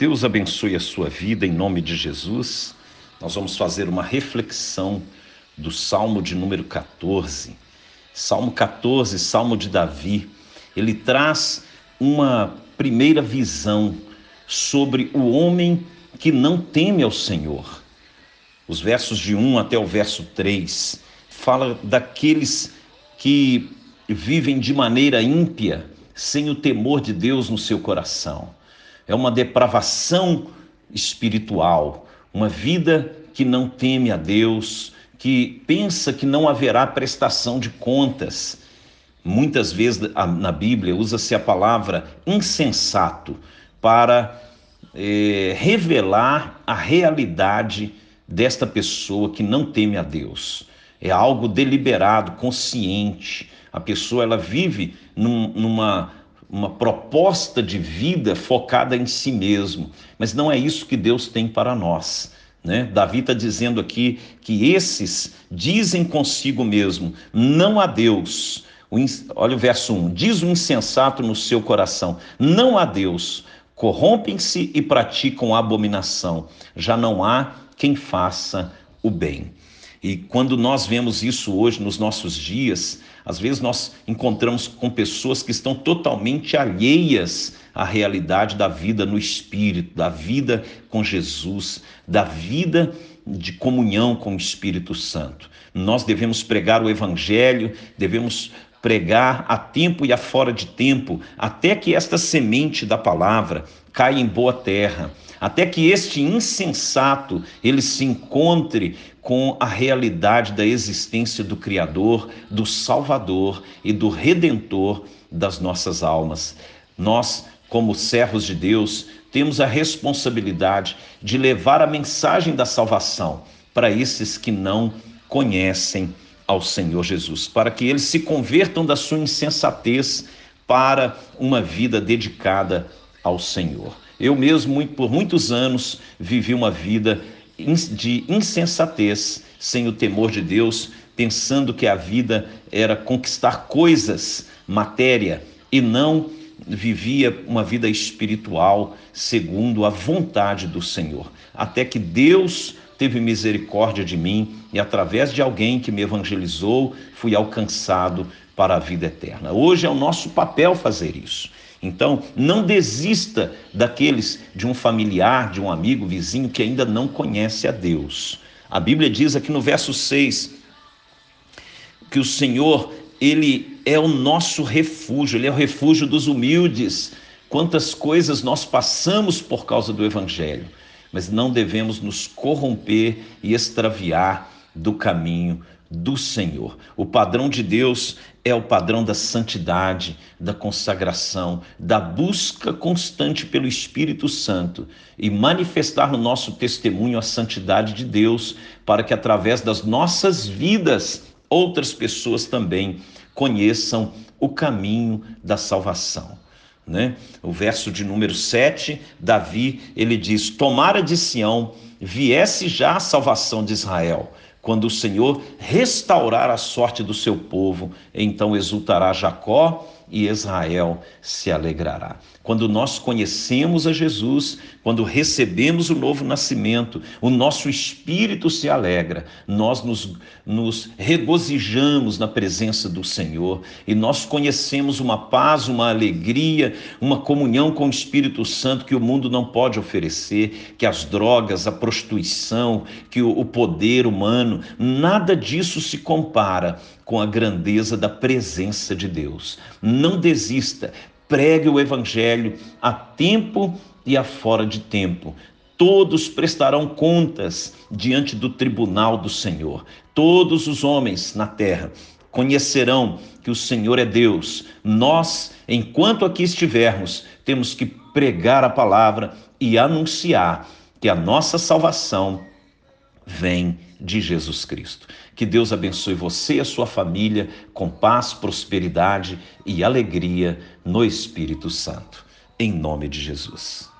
Deus abençoe a sua vida em nome de Jesus. Nós vamos fazer uma reflexão do Salmo de número 14. Salmo 14, Salmo de Davi. Ele traz uma primeira visão sobre o homem que não teme ao Senhor. Os versos de 1 até o verso 3 fala daqueles que vivem de maneira ímpia, sem o temor de Deus no seu coração é uma depravação espiritual, uma vida que não teme a Deus, que pensa que não haverá prestação de contas. Muitas vezes na Bíblia usa-se a palavra insensato para é, revelar a realidade desta pessoa que não teme a Deus. É algo deliberado, consciente. A pessoa ela vive num, numa uma proposta de vida focada em si mesmo. Mas não é isso que Deus tem para nós. Né? Davi está dizendo aqui que esses dizem consigo mesmo: não há Deus. olha o verso 1: diz o insensato no seu coração: não há Deus. Corrompem-se e praticam abominação. Já não há quem faça o bem. E quando nós vemos isso hoje nos nossos dias, às vezes nós encontramos com pessoas que estão totalmente alheias à realidade da vida no espírito, da vida com Jesus, da vida de comunhão com o Espírito Santo. Nós devemos pregar o evangelho, devemos pregar a tempo e a fora de tempo, até que esta semente da palavra caia em boa terra, até que este insensato ele se encontre com a realidade da existência do Criador, do Salvador e do Redentor das nossas almas. Nós, como servos de Deus, temos a responsabilidade de levar a mensagem da salvação para esses que não conhecem ao Senhor Jesus, para que eles se convertam da sua insensatez para uma vida dedicada ao Senhor. Eu mesmo, por muitos anos, vivi uma vida de insensatez, sem o temor de Deus, pensando que a vida era conquistar coisas, matéria, e não vivia uma vida espiritual segundo a vontade do Senhor. Até que Deus teve misericórdia de mim e, através de alguém que me evangelizou, fui alcançado para a vida eterna. Hoje é o nosso papel fazer isso. Então, não desista daqueles de um familiar, de um amigo, vizinho que ainda não conhece a Deus. A Bíblia diz aqui no verso 6 que o Senhor, ele é o nosso refúgio, ele é o refúgio dos humildes. Quantas coisas nós passamos por causa do evangelho, mas não devemos nos corromper e extraviar do caminho do Senhor. O padrão de Deus é o padrão da santidade, da consagração, da busca constante pelo Espírito Santo e manifestar no nosso testemunho a santidade de Deus, para que através das nossas vidas outras pessoas também conheçam o caminho da salvação. Né? O verso de número 7, Davi, ele diz: Tomara de Sião viesse já a salvação de Israel quando o Senhor restaurar a sorte do seu povo, então exultará Jacó e Israel se alegrará. Quando nós conhecemos a Jesus, quando recebemos o novo nascimento, o nosso espírito se alegra, nós nos, nos regozijamos na presença do Senhor e nós conhecemos uma paz, uma alegria, uma comunhão com o Espírito Santo que o mundo não pode oferecer, que as drogas, a prostituição, que o, o poder humano, nada disso se compara com a grandeza da presença de Deus. Não desista, pregue o evangelho a tempo e a fora de tempo. Todos prestarão contas diante do tribunal do Senhor. Todos os homens na terra conhecerão que o Senhor é Deus. Nós, enquanto aqui estivermos, temos que pregar a palavra e anunciar que a nossa salvação vem de Jesus Cristo. Que Deus abençoe você e a sua família com paz, prosperidade e alegria no Espírito Santo. Em nome de Jesus.